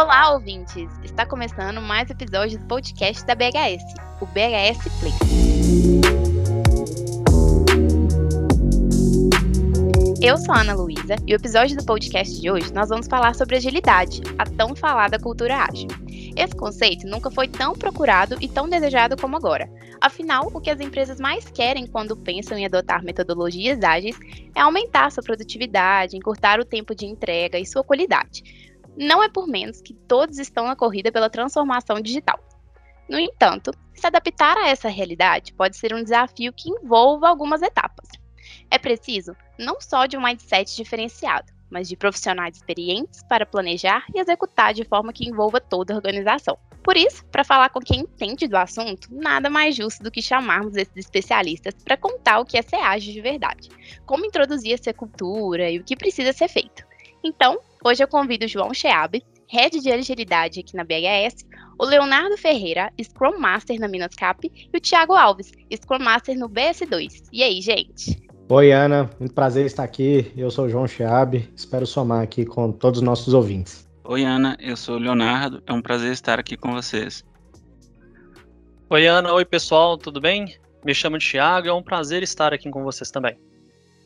Olá, ouvintes! Está começando mais um episódio do podcast da BHS, o BHS Play. Eu sou a Ana Luísa e o episódio do podcast de hoje nós vamos falar sobre agilidade, a tão falada cultura ágil. Esse conceito nunca foi tão procurado e tão desejado como agora. Afinal, o que as empresas mais querem quando pensam em adotar metodologias ágeis é aumentar sua produtividade, encurtar o tempo de entrega e sua qualidade. Não é por menos que todos estão na corrida pela transformação digital. No entanto, se adaptar a essa realidade pode ser um desafio que envolva algumas etapas. É preciso não só de um mindset diferenciado, mas de profissionais experientes para planejar e executar de forma que envolva toda a organização. Por isso, para falar com quem entende do assunto, nada mais justo do que chamarmos esses especialistas para contar o que é ser de verdade, como introduzir essa cultura e o que precisa ser feito. Então, hoje eu convido o João Cheabe, Head de Agilidade aqui na BHS, o Leonardo Ferreira, Scrum Master na Minas Cap, e o Thiago Alves, Scrum Master no BS2. E aí, gente? Oi, Ana. Muito prazer estar aqui. Eu sou o João Cheabe. Espero somar aqui com todos os nossos ouvintes. Oi, Ana. Eu sou o Leonardo. É um prazer estar aqui com vocês. Oi, Ana. Oi, pessoal. Tudo bem? Me chamo Thiago. É um prazer estar aqui com vocês também.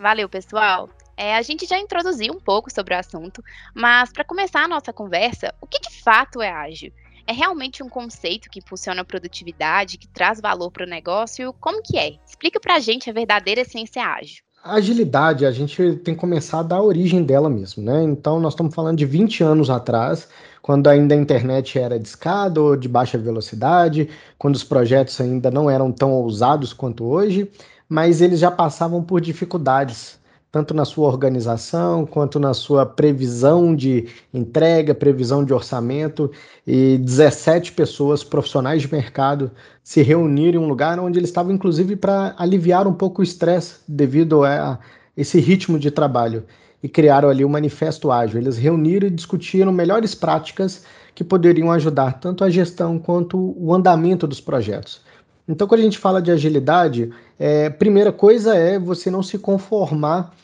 Valeu, pessoal. É, a gente já introduziu um pouco sobre o assunto, mas para começar a nossa conversa, o que de fato é ágil? É realmente um conceito que impulsiona a produtividade, que traz valor para o negócio? Como que é? Explica para a gente a verdadeira essência ágil. A agilidade, a gente tem que começar da origem dela mesmo, né? Então, nós estamos falando de 20 anos atrás, quando ainda a internet era de escada ou de baixa velocidade, quando os projetos ainda não eram tão ousados quanto hoje, mas eles já passavam por dificuldades tanto na sua organização quanto na sua previsão de entrega, previsão de orçamento, e 17 pessoas profissionais de mercado se reuniram em um lugar onde eles estavam, inclusive, para aliviar um pouco o estresse devido a esse ritmo de trabalho. E criaram ali o Manifesto Ágil. Eles reuniram e discutiram melhores práticas que poderiam ajudar tanto a gestão quanto o andamento dos projetos. Então, quando a gente fala de agilidade, é, primeira coisa é você não se conformar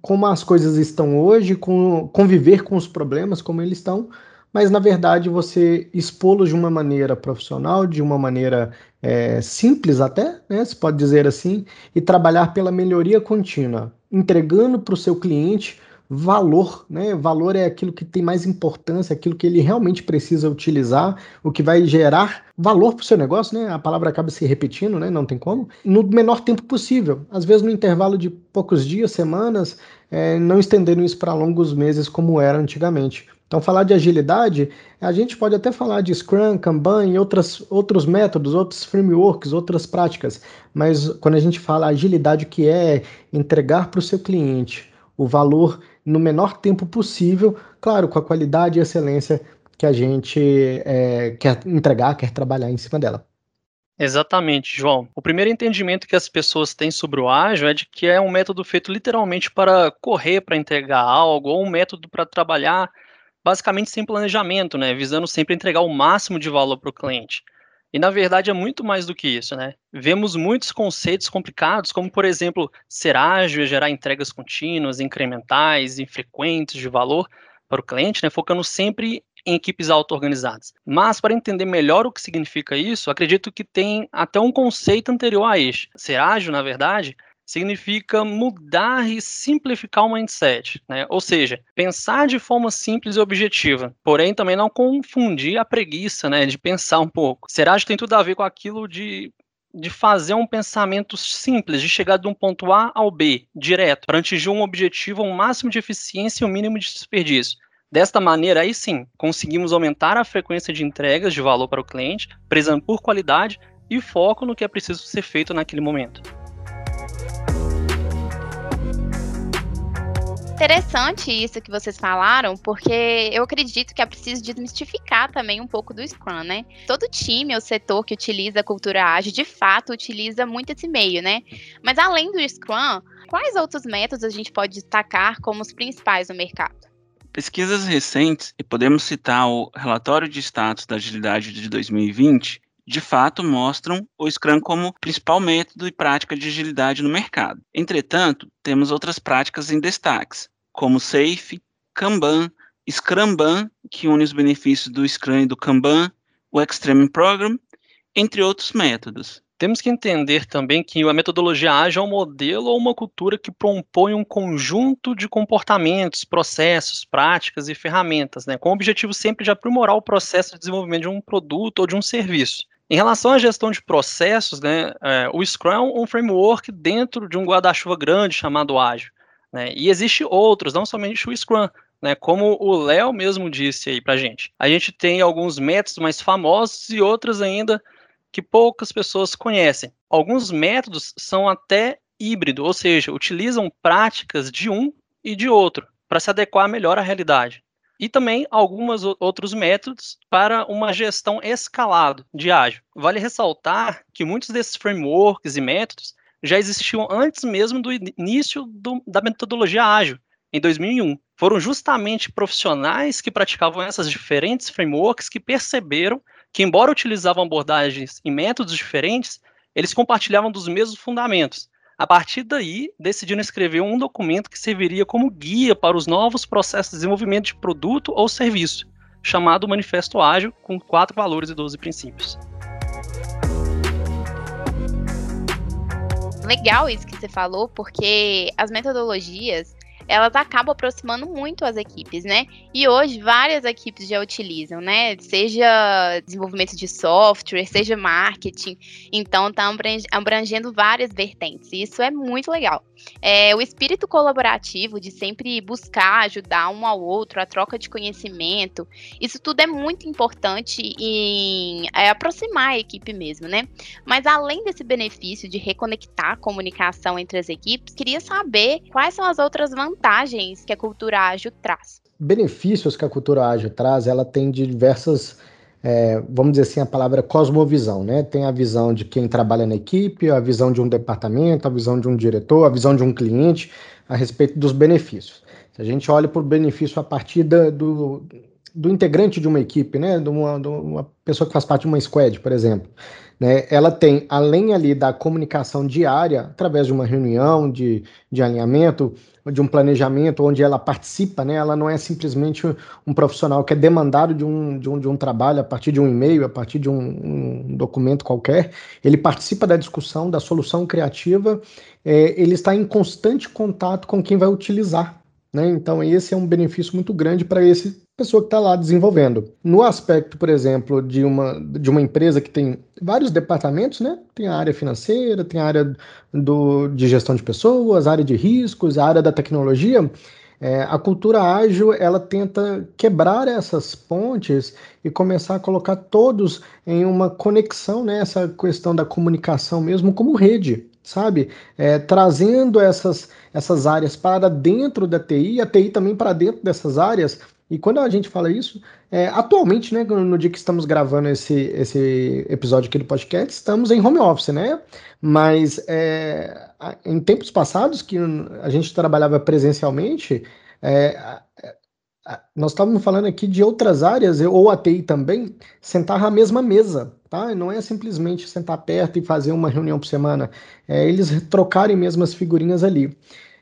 como as coisas estão hoje, com, conviver com os problemas como eles estão, mas na verdade você expô-los de uma maneira profissional, de uma maneira é, simples até, né, se pode dizer assim, e trabalhar pela melhoria contínua, entregando para o seu cliente valor, né? Valor é aquilo que tem mais importância, aquilo que ele realmente precisa utilizar, o que vai gerar valor para o seu negócio, né? A palavra acaba se repetindo, né? Não tem como. No menor tempo possível, às vezes no intervalo de poucos dias, semanas, é, não estendendo isso para longos meses como era antigamente. Então, falar de agilidade, a gente pode até falar de Scrum, Kanban e outras, outros métodos, outros frameworks, outras práticas, mas quando a gente fala agilidade, que é entregar para o seu cliente o valor no menor tempo possível, claro, com a qualidade e excelência que a gente é, quer entregar, quer trabalhar em cima dela. Exatamente, João. O primeiro entendimento que as pessoas têm sobre o ágil é de que é um método feito literalmente para correr para entregar algo, ou um método para trabalhar basicamente sem planejamento, né, visando sempre entregar o máximo de valor para o cliente. E na verdade é muito mais do que isso, né? Vemos muitos conceitos complicados, como por exemplo, ser ágil e gerar entregas contínuas, incrementais, infrequentes de valor para o cliente, né? Focando sempre em equipes auto-organizadas. Mas para entender melhor o que significa isso, acredito que tem até um conceito anterior a este. Ser ágil, na verdade, significa mudar e simplificar o mindset, né? Ou seja, pensar de forma simples e objetiva, porém também não confundir a preguiça, né, de pensar um pouco. Será que tem tudo a ver com aquilo de de fazer um pensamento simples, de chegar de um ponto A ao B, direto, para atingir um objetivo, um máximo de eficiência e um mínimo de desperdício. Desta maneira, aí sim, conseguimos aumentar a frequência de entregas de valor para o cliente, prezando por qualidade e foco no que é preciso ser feito naquele momento. Interessante isso que vocês falaram, porque eu acredito que é preciso desmistificar também um pouco do Scrum, né? Todo time ou setor que utiliza a cultura ágil, de fato, utiliza muito esse meio, né? Mas além do Scrum, quais outros métodos a gente pode destacar como os principais no mercado? Pesquisas recentes, e podemos citar o relatório de status da agilidade de 2020, de fato mostram o Scrum como principal método e prática de agilidade no mercado. Entretanto, temos outras práticas em destaques, como Safe, Kanban, Scrumban, que une os benefícios do Scrum e do Kanban, o Extreme Program, entre outros métodos. Temos que entender também que a metodologia ágil é um modelo ou uma cultura que propõe um conjunto de comportamentos, processos, práticas e ferramentas, né, com o objetivo sempre de aprimorar o processo de desenvolvimento de um produto ou de um serviço. Em relação à gestão de processos, né, é, o Scrum é um framework dentro de um guarda-chuva grande chamado ágil. Né, e existem outros, não somente o Scrum, né, como o Léo mesmo disse aí para gente. A gente tem alguns métodos mais famosos e outros ainda que poucas pessoas conhecem. Alguns métodos são até híbrido, ou seja, utilizam práticas de um e de outro para se adequar melhor à realidade. E também alguns outros métodos para uma gestão escalado de ágil. Vale ressaltar que muitos desses frameworks e métodos já existiam antes mesmo do início do, da metodologia ágil, em 2001. Foram justamente profissionais que praticavam essas diferentes frameworks que perceberam que, embora utilizavam abordagens e métodos diferentes, eles compartilhavam dos mesmos fundamentos. A partir daí, decidiram escrever um documento que serviria como guia para os novos processos de desenvolvimento de produto ou serviço, chamado Manifesto Ágil, com quatro valores e doze princípios. Legal isso que você falou, porque as metodologias elas acabam aproximando muito as equipes, né? E hoje várias equipes já utilizam, né? Seja desenvolvimento de software, seja marketing. Então tá abrangendo várias vertentes. E isso é muito legal. É, o espírito colaborativo de sempre buscar ajudar um ao outro, a troca de conhecimento, isso tudo é muito importante em é, aproximar a equipe mesmo, né? Mas além desse benefício de reconectar a comunicação entre as equipes, queria saber quais são as outras vantagens que a cultura ágil traz? Benefícios que a cultura ágil traz, ela tem diversas, é, vamos dizer assim, a palavra cosmovisão, né? Tem a visão de quem trabalha na equipe, a visão de um departamento, a visão de um diretor, a visão de um cliente a respeito dos benefícios. Se a gente olha para o benefício a partir da, do, do integrante de uma equipe, né? De uma, de uma pessoa que faz parte de uma squad, por exemplo. Né, ela tem, além ali da comunicação diária, através de uma reunião de, de alinhamento, de um planejamento onde ela participa, né, ela não é simplesmente um profissional que é demandado de um, de um, de um trabalho a partir de um e-mail, a partir de um, um documento qualquer, ele participa da discussão, da solução criativa, é, ele está em constante contato com quem vai utilizar. Né, então, esse é um benefício muito grande para esse pessoa que está lá desenvolvendo. No aspecto, por exemplo, de uma, de uma empresa que tem vários departamentos, né? Tem a área financeira, tem a área do, de gestão de pessoas, a área de riscos, a área da tecnologia. É, a cultura ágil ela tenta quebrar essas pontes e começar a colocar todos em uma conexão, né? Essa questão da comunicação mesmo como rede, sabe? É, trazendo essas, essas áreas para dentro da TI, a TI também para dentro dessas áreas, e quando a gente fala isso, é, atualmente, né, no dia que estamos gravando esse, esse episódio aqui do podcast, estamos em home office, né? Mas é, em tempos passados, que a gente trabalhava presencialmente, é, nós estávamos falando aqui de outras áreas, ou a TI também, sentar à mesma mesa, tá? Não é simplesmente sentar perto e fazer uma reunião por semana, é eles trocarem mesmo as figurinhas ali.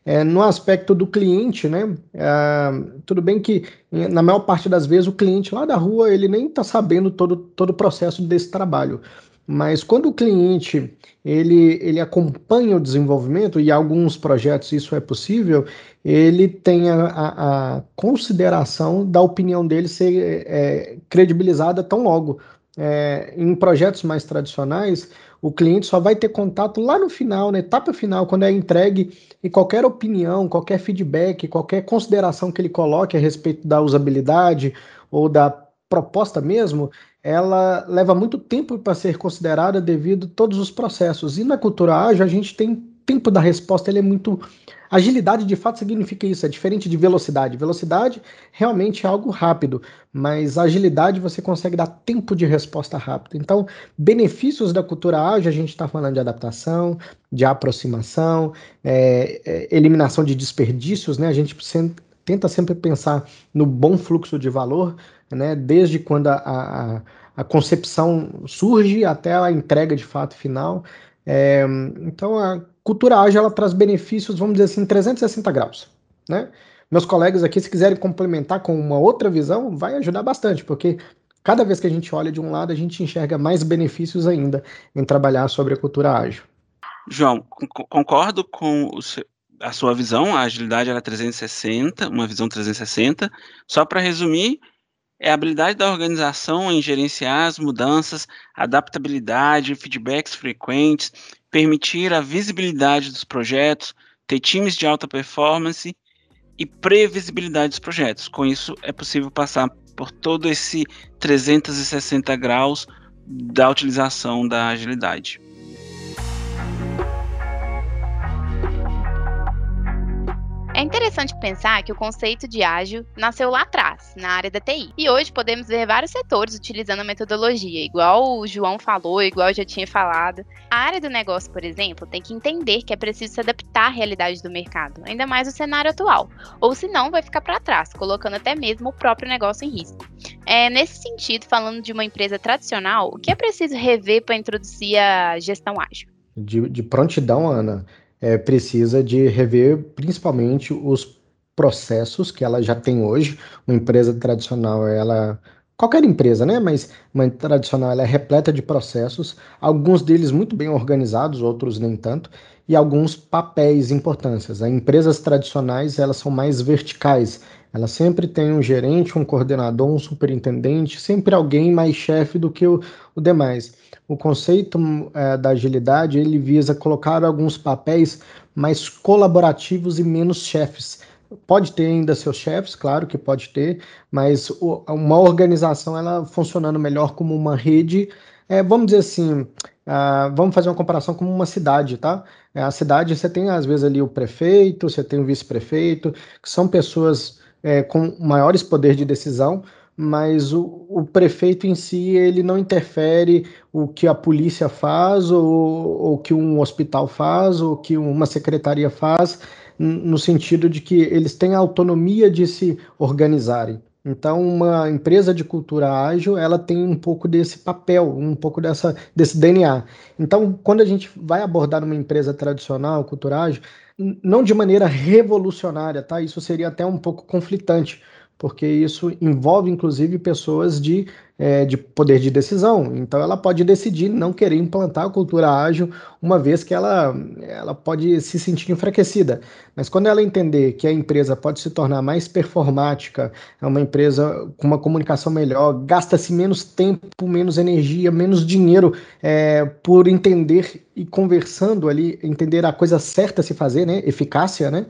É, no aspecto do cliente, né? É, tudo bem que na maior parte das vezes o cliente lá da rua ele nem está sabendo todo, todo o processo desse trabalho. Mas quando o cliente ele, ele acompanha o desenvolvimento, e alguns projetos isso é possível, ele tem a, a, consideração da opinião dele ser é, credibilizada tão logo. É, em projetos mais tradicionais, o cliente só vai ter contato lá no final, na etapa final, quando é entregue, e qualquer opinião, qualquer feedback, qualquer consideração que ele coloque a respeito da usabilidade ou da proposta mesmo, ela leva muito tempo para ser considerada devido a todos os processos. E na cultura ágil, a gente tem tempo da resposta, ele é muito Agilidade de fato significa isso, é diferente de velocidade. Velocidade realmente é algo rápido, mas agilidade você consegue dar tempo de resposta rápido. Então, benefícios da cultura ágil, a gente está falando de adaptação, de aproximação, é, é, eliminação de desperdícios, né? A gente tenta sempre pensar no bom fluxo de valor, né? Desde quando a, a, a concepção surge até a entrega de fato final. É, então, a cultura ágil ela traz benefícios, vamos dizer assim, 360 graus. Né? Meus colegas aqui, se quiserem complementar com uma outra visão, vai ajudar bastante, porque cada vez que a gente olha de um lado, a gente enxerga mais benefícios ainda em trabalhar sobre a cultura ágil. João, concordo com a sua visão, a agilidade era 360, uma visão 360. Só para resumir, é a habilidade da organização em gerenciar as mudanças, adaptabilidade, feedbacks frequentes, permitir a visibilidade dos projetos, ter times de alta performance e previsibilidade dos projetos. Com isso, é possível passar por todo esse 360 graus da utilização da agilidade. É interessante pensar que o conceito de ágil nasceu lá atrás, na área da TI. E hoje podemos ver vários setores utilizando a metodologia, igual o João falou, igual eu já tinha falado. A área do negócio, por exemplo, tem que entender que é preciso se adaptar à realidade do mercado, ainda mais no cenário atual, ou senão vai ficar para trás, colocando até mesmo o próprio negócio em risco. É, nesse sentido, falando de uma empresa tradicional, o que é preciso rever para introduzir a gestão ágil? De, de prontidão, Ana, é, precisa de rever principalmente os processos que ela já tem hoje. Uma empresa tradicional, ela qualquer empresa, né? Mas uma tradicional ela é repleta de processos, alguns deles muito bem organizados, outros nem tanto, e alguns papéis importâncias. As empresas tradicionais elas são mais verticais. Ela sempre tem um gerente, um coordenador, um superintendente, sempre alguém mais chefe do que o, o demais o conceito é, da agilidade ele visa colocar alguns papéis mais colaborativos e menos chefes. Pode ter ainda seus chefes, claro que pode ter, mas o, uma organização ela funcionando melhor como uma rede, é, vamos dizer assim, uh, vamos fazer uma comparação com uma cidade, tá? É, a cidade você tem às vezes ali o prefeito, você tem o vice-prefeito, que são pessoas é, com maiores poder de decisão, mas o, o, prefeito em si ele não interfere o que a polícia faz ou o que um hospital faz ou que uma secretaria faz no sentido de que eles têm a autonomia de se organizarem. Então, uma empresa de cultura ágil, ela tem um pouco desse papel, um pouco dessa, desse DNA. Então, quando a gente vai abordar uma empresa tradicional, cultura ágil, não de maneira revolucionária, tá? Isso seria até um pouco conflitante, porque isso envolve inclusive pessoas de, é, de poder de decisão. Então ela pode decidir não querer implantar a cultura ágil, uma vez que ela, ela pode se sentir enfraquecida. Mas quando ela entender que a empresa pode se tornar mais performática, é uma empresa com uma comunicação melhor, gasta-se menos tempo, menos energia, menos dinheiro é, por entender e conversando ali, entender a coisa certa a se fazer, né? Eficácia, né?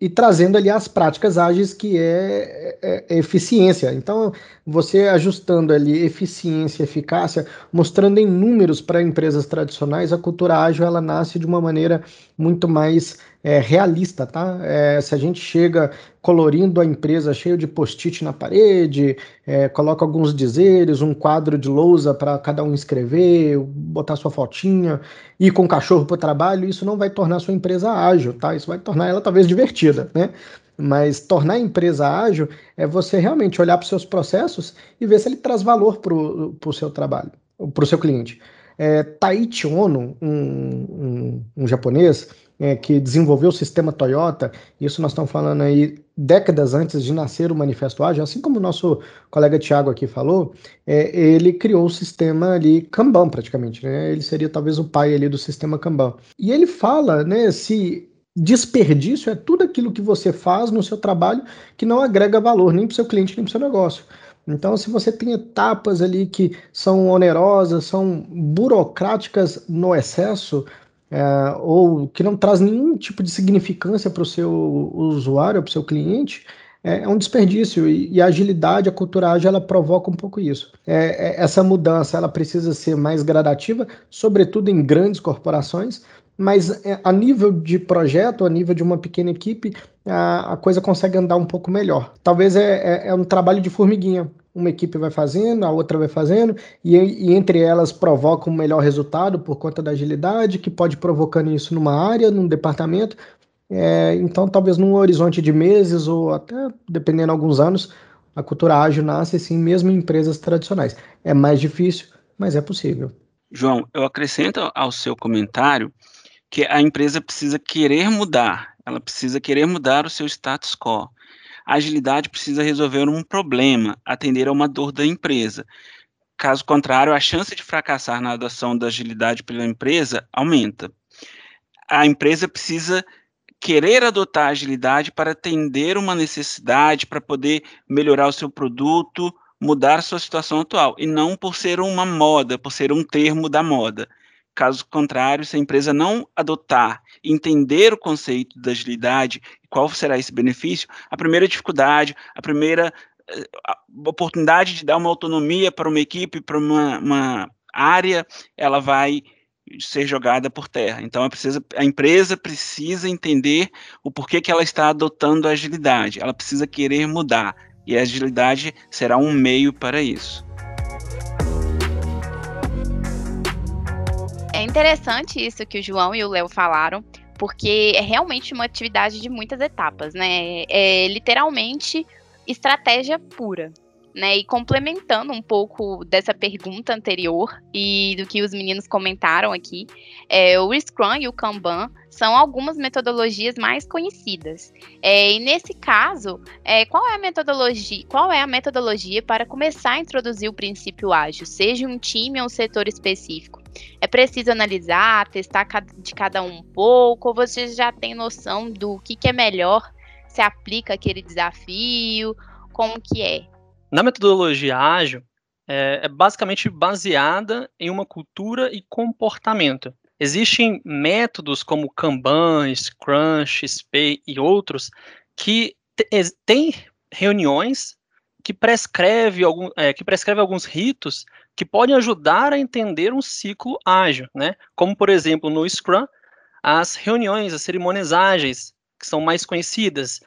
E trazendo ali as práticas ágeis que é, é, é, eficiência. Então, você ajustando ali eficiência, eficácia, mostrando em números para empresas tradicionais, a cultura ágil ela nasce de uma maneira muito mais é, realista, tá? É, se a gente chega colorindo a empresa cheio de post-it na parede, é, coloca alguns dizeres, um quadro de lousa para cada um escrever, botar sua fotinha, ir com o cachorro para o trabalho, isso não vai tornar sua empresa ágil, tá? Isso vai tornar ela talvez divertida, né? Mas tornar a empresa ágil é você realmente olhar para os seus processos e ver se ele traz valor para o seu trabalho, para o seu cliente. É, Taichi Ono, um, um, um japonês, é, que desenvolveu o sistema Toyota, isso nós estamos falando aí décadas antes de nascer o Manifesto Ágil, assim como o nosso colega Tiago aqui falou, é, ele criou o sistema ali Kanban praticamente, né? Ele seria talvez o pai ali do sistema Kanban. E ele fala, né, se desperdício é tudo aquilo que você faz no seu trabalho que não agrega valor nem para o seu cliente nem para o seu negócio. Então, se você tem etapas ali que são onerosas, são burocráticas no excesso, é, ou que não traz nenhum tipo de significância para o seu usuário, para o seu cliente, é, é, um desperdício. E, e, a agilidade, a cultura ágil, ela provoca um pouco isso. É, é, essa mudança ela precisa ser mais gradativa, sobretudo em grandes corporações, mas é, a nível de projeto, a nível de uma pequena equipe, a, a coisa consegue andar um pouco melhor. Talvez é, é, é um trabalho de formiguinha uma equipe vai fazendo, a outra vai fazendo, e, e, entre elas provoca um melhor resultado por conta da agilidade, que pode provocando isso numa área, num departamento. É, então, talvez num horizonte de meses ou até, dependendo de alguns anos, a cultura ágil nasce sim, mesmo em empresas tradicionais. É mais difícil, mas é possível. João, eu acrescento ao seu comentário que a empresa precisa querer mudar, ela precisa querer mudar o seu status quo. A agilidade precisa resolver um problema, atender a uma dor da empresa. Caso contrário, a chance de fracassar na adoção da agilidade pela empresa aumenta. A empresa precisa querer adotar agilidade para atender uma necessidade, para poder melhorar o seu produto, mudar a sua situação atual, e não por ser uma moda, por ser um termo da moda. Caso contrário, se a empresa não adotar, entender o conceito da agilidade, qual será esse benefício, a primeira dificuldade, a primeira eh, a oportunidade de dar uma autonomia para uma equipe, para uma, uma área, ela vai ser jogada por terra. Então a, precisa, a empresa precisa entender o porquê que ela está adotando a agilidade. Ela precisa querer mudar. E a agilidade será um meio para isso. Interessante isso que o João e o Léo falaram, porque é realmente uma atividade de muitas etapas, né? É literalmente estratégia pura né? E complementando um pouco dessa pergunta anterior e do que os meninos comentaram aqui, é, o Scrum e o Kanban são algumas metodologias mais conhecidas. É, e nesse caso, é, qual é a metodologia? Qual é a metodologia para começar a introduzir o princípio ágil, seja um time ou um setor específico? É preciso analisar, testar de cada um um pouco, ou você já tem noção do que, que é melhor se aplica aquele desafio, como que é? Na metodologia ágil, é, é basicamente baseada em uma cultura e comportamento. Existem métodos como Kanban, Scrum, XP e outros que têm reuniões que prescreve, algum, é, que prescreve alguns ritos que podem ajudar a entender um ciclo ágil, né? Como, por exemplo, no Scrum, as reuniões, as cerimônias ágeis, que são mais conhecidas,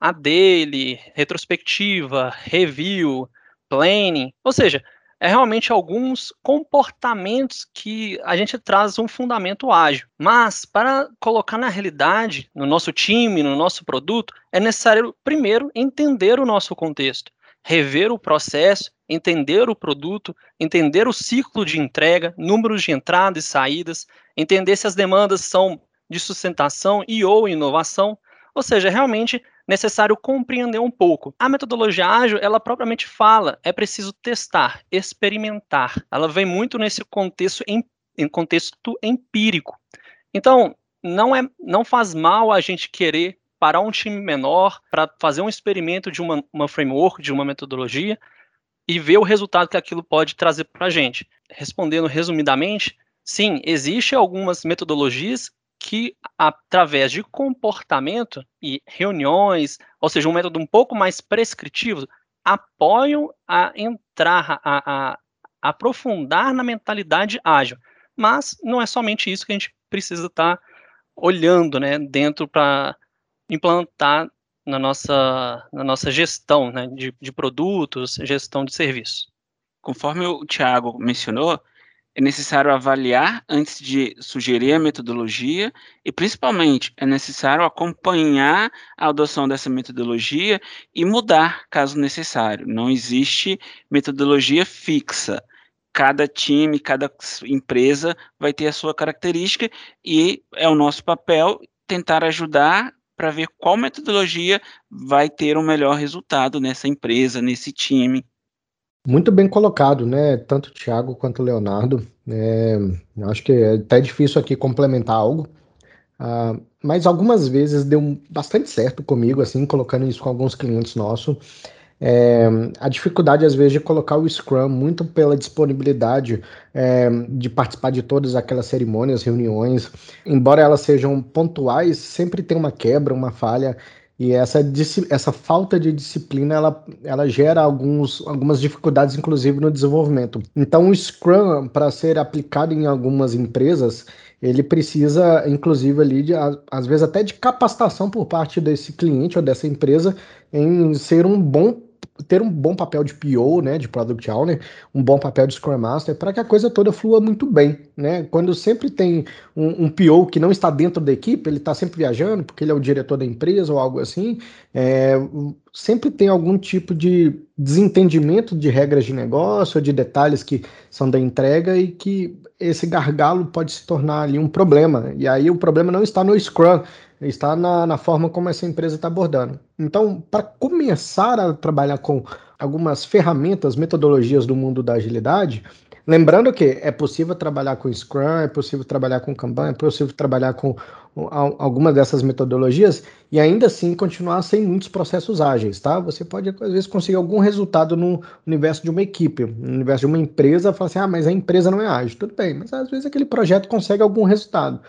a dele, retrospectiva, review, planning, ou seja, é realmente alguns comportamentos que a gente traz um fundamento ágil. Mas para colocar na realidade, no nosso time, no nosso produto, é necessário primeiro entender o nosso contexto, rever o processo, entender o produto, entender o ciclo de entrega, números de entradas e saídas, entender se as demandas são de sustentação e ou inovação, ou seja, realmente necessário compreender um pouco. A metodologia ágil, ela propriamente fala, é preciso testar, experimentar. Ela vem muito nesse contexto em, em contexto empírico. Então, não é não faz mal a gente querer parar um time menor para fazer um experimento de uma, uma framework, de uma metodologia e ver o resultado que aquilo pode trazer para a gente. Respondendo resumidamente, sim, existem algumas metodologias que, através de comportamento e reuniões, ou seja, um método um pouco mais prescritivo, apoiam a entrar, a, a, a aprofundar na mentalidade ágil. Mas não é somente isso que a gente precisa estar tá olhando né, dentro para implantar na nossa, na nossa gestão né, de, de produtos, gestão de serviços. Conforme o Tiago mencionou, é necessário avaliar antes de sugerir a metodologia e, principalmente, é necessário acompanhar a adoção dessa metodologia e mudar caso necessário. Não existe metodologia fixa. Cada time, cada empresa vai ter a sua característica e é o nosso papel tentar ajudar para ver qual metodologia vai ter o melhor resultado nessa empresa, nesse time. Muito bem colocado, né? Tanto o Thiago quanto o Leonardo. É, acho que é até difícil aqui complementar algo. Uh, mas algumas vezes deu bastante certo comigo, assim, colocando isso com alguns clientes nossos. É, a dificuldade, às vezes, de colocar o Scrum muito pela disponibilidade é, de participar de todas aquelas cerimônias, reuniões, embora elas sejam pontuais, sempre tem uma quebra, uma falha, e essa, essa falta de disciplina, ela, ela gera alguns, algumas dificuldades, inclusive, no desenvolvimento. Então, o Scrum, para ser aplicado em algumas empresas, ele precisa, inclusive, ali, de, às vezes até de capacitação por parte desse cliente ou dessa empresa em ser um bom ter um bom papel de PO, né, de Product Owner, um bom papel de Scrum Master, para que a coisa toda flua muito bem, né? Quando sempre tem um, um PO que não está dentro da equipe, ele está sempre viajando, porque ele é o diretor da empresa ou algo assim, é, sempre tem algum tipo de desentendimento de regras de negócio, de detalhes que são da entrega e que esse gargalo pode se tornar ali um problema. E aí o problema não está no Scrum, está na, na forma como essa empresa está abordando. Então, para começar a trabalhar com algumas ferramentas, metodologias do mundo da agilidade, lembrando que é possível trabalhar com Scrum, é possível trabalhar com Kanban, é possível trabalhar com alguma dessas metodologias e ainda assim continuar sem muitos processos ágeis, tá? Você pode às vezes conseguir algum resultado no universo de uma equipe, no universo de uma empresa, falar assim, ah, mas a empresa não é ágil, tudo bem, mas às vezes aquele projeto consegue algum resultado.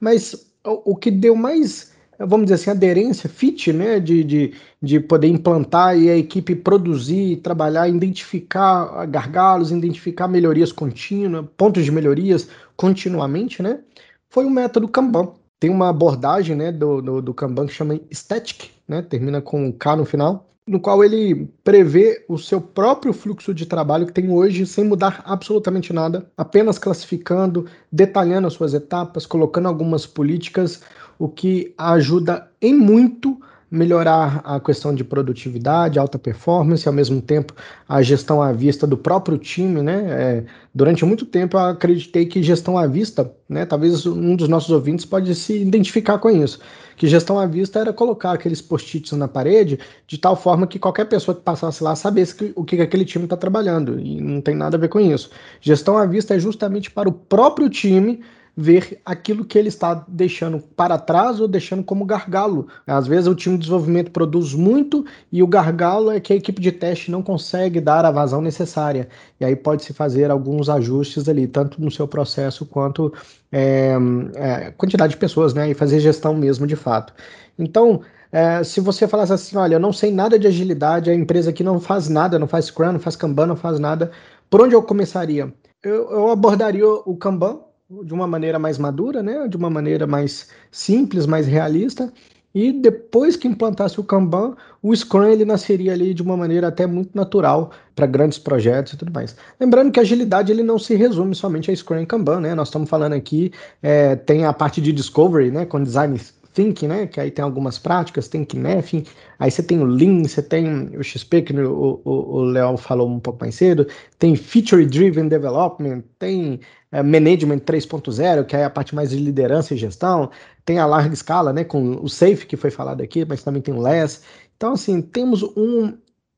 Mas o, que deu mais, vamos dizer assim, aderência, fit, né, de, de, de poder implantar e a equipe produzir, trabalhar, identificar gargalos, identificar melhorias contínuas, pontos de melhorias continuamente, né, foi o método Kanban. Tem uma abordagem né, do, do, do Kanban que chama Static, né, termina com K no final, no qual ele prevê o seu próprio fluxo de trabalho que tem hoje sem mudar absolutamente nada, apenas classificando, detalhando as suas etapas, colocando algumas políticas, o que ajuda em muito melhorar a questão de produtividade, alta performance, ao mesmo tempo a gestão à vista do próprio time, né? É, durante muito tempo eu acreditei que gestão à vista, né? Talvez um dos nossos ouvintes pode se identificar com isso, que gestão à vista era colocar aqueles post-its na parede de tal forma que qualquer pessoa que passasse lá sabesse que, o que aquele time está trabalhando e não tem nada a ver com isso. Gestão à vista é justamente para o próprio time ver aquilo que ele está deixando para trás ou deixando como gargalo. Às vezes o time de desenvolvimento produz muito e o gargalo é que a equipe de teste não consegue dar a vazão necessária. E aí pode-se fazer alguns ajustes ali, tanto no seu processo quanto é, é, quantidade de pessoas, né? E fazer gestão mesmo de fato. Então, é, se você falasse assim, olha, eu não sei nada de agilidade, a empresa aqui não faz nada, não faz Scrum, não faz Kanban, não faz nada, por onde eu começaria? Eu, eu abordaria o Kanban, de uma maneira mais madura, né? De uma maneira mais simples, mais realista. E depois que implantasse o Kanban, o Scrum ele nasceria ali de uma maneira até muito natural para grandes projetos e tudo mais. Lembrando que a agilidade ele não se resume somente a Scrum e Kanban, né? Nós estamos falando aqui, é, tem a parte de discovery, né? Com design thinking, né? Que aí tem algumas práticas, tem Kinefin, aí você tem o Lean, você tem o XP, que o, o, o Léo falou um pouco mais cedo, tem Feature Driven Development, tem é, Management 3.0, que é a parte mais de liderança e gestão, tem a larga escala, né, com o Safe, que foi falado aqui, mas também tem o Less. Então, assim, temos um,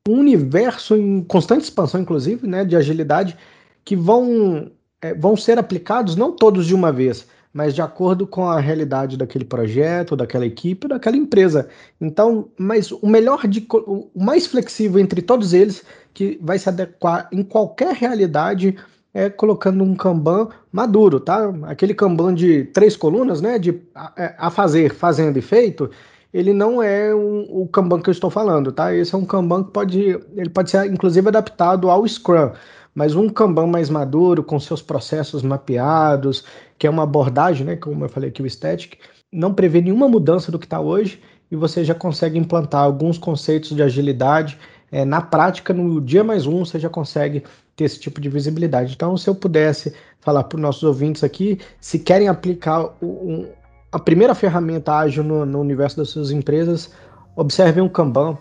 um universo em constante expansão, inclusive, né, de agilidade, que vão, é, vão ser aplicados não todos de uma vez, mas de acordo com a realidade daquele projeto, daquela equipe, daquela empresa. Então, mas o melhor de o mais flexível entre todos eles, que vai se adequar em qualquer realidade é colocando um Kanban maduro, tá? Aquele Kanban de três colunas, né? De a, é, a fazer, fazendo e feito, ele não é um, o Kanban que eu estou falando, tá? Esse é um Kanban que pode, ele pode ser inclusive adaptado ao Scrum, mas um Kanban mais maduro, com seus processos mapeados, que é uma abordagem, né? Como eu falei aqui, o Static, não prevê nenhuma mudança do que está hoje e você já consegue implantar alguns conceitos de agilidade é, na prática, no dia mais um, você já consegue ter esse tipo de visibilidade. Então, se eu pudesse falar para os nossos ouvintes aqui, se querem aplicar um, a primeira ferramenta ágil no, no, universo das suas empresas, observem um Kanban,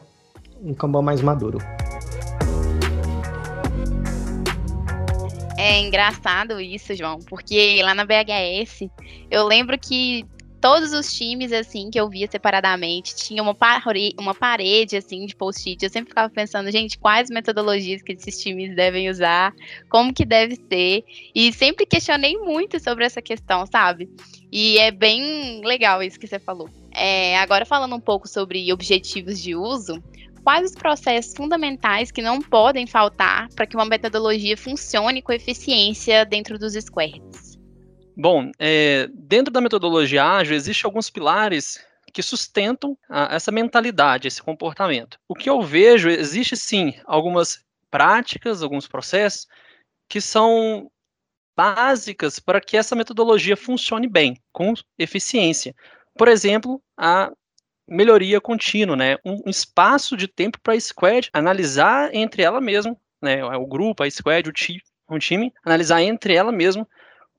um Kanban mais maduro. É engraçado isso, João, porque lá na BHS eu lembro que todos os times, assim, que eu via separadamente, tinha uma, parede, uma parede, assim, de post-it. Eu sempre ficava pensando, gente, quais metodologias que esses times devem usar, como que deve ser. E sempre questionei muito sobre essa questão, sabe? E é bem legal isso que você falou. É, agora, falando um pouco sobre objetivos de uso, quais os processos fundamentais que não podem faltar para que uma metodologia funcione com eficiência dentro dos squads? Bom, é, dentro da metodologia ágil, existem alguns pilares que sustentam a, essa mentalidade, esse comportamento. O que eu vejo, existe sim algumas práticas, alguns processos que são básicas para que essa metodologia funcione bem, com eficiência. Por exemplo, a melhoria contínua, né? Um, espaço de tempo para a squad analisar entre ela mesma, né? O grupo, a squad, o time, o time analisar entre ela mesma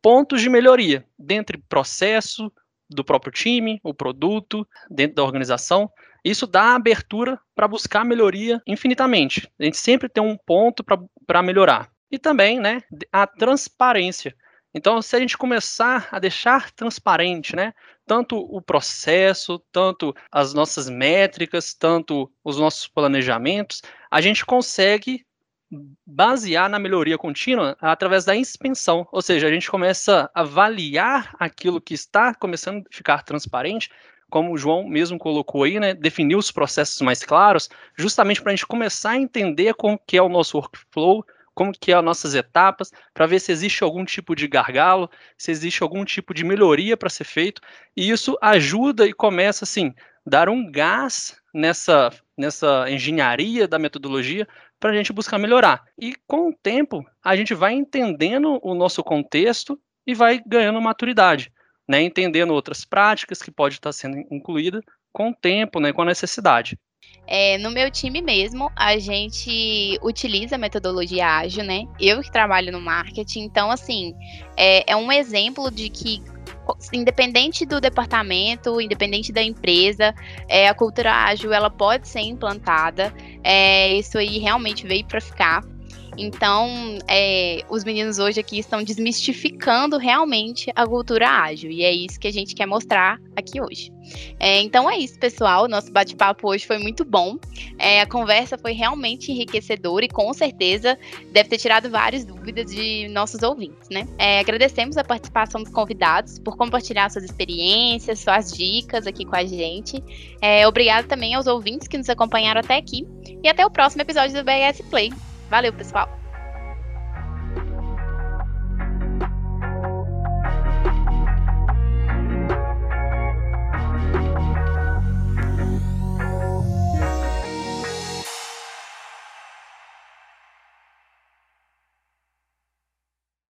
pontos de melhoria, dentro do processo do próprio time, o produto, dentro da organização. Isso dá abertura para buscar melhoria infinitamente. A gente sempre tem um ponto para melhorar. E também né, a transparência. Então, se a gente começar a deixar transparente, né, tanto o processo, tanto as nossas métricas, tanto os nossos planejamentos, a gente consegue basear na melhoria contínua através da inspeção, ou seja, a gente começa a avaliar aquilo que está começando a ficar transparente, como o João mesmo colocou aí, né, definir os processos mais claros, justamente para a gente começar a entender como que é o nosso workflow, como que é as nossas etapas, para ver se existe algum tipo de gargalo, se existe algum tipo de melhoria para ser feito, e isso ajuda e começa assim dar um gás nessa nessa engenharia da metodologia para a gente buscar melhorar. E com o tempo, a gente vai entendendo o nosso contexto e vai ganhando maturidade, né? entendendo outras práticas que pode estar sendo incluída com o tempo, né? com a necessidade. É, no meu time mesmo, a gente utiliza a metodologia ágil, né? Eu que trabalho no marketing, então, assim, é, é um exemplo de que independente do departamento, independente da empresa, é, a cultura ágil ela pode ser implantada. É, isso aí realmente veio para ficar. Então, é, os meninos hoje aqui estão desmistificando realmente a cultura ágil, e é isso que a gente quer mostrar aqui hoje. É, então é isso, pessoal. Nosso bate-papo hoje foi muito bom. É, a conversa foi realmente enriquecedora e com certeza deve ter tirado várias dúvidas de nossos ouvintes, né? É, agradecemos a participação dos convidados por compartilhar suas experiências, suas dicas aqui com a gente. É, obrigado também aos ouvintes que nos acompanharam até aqui. E até o próximo episódio do BS Play. Valeu, pessoal!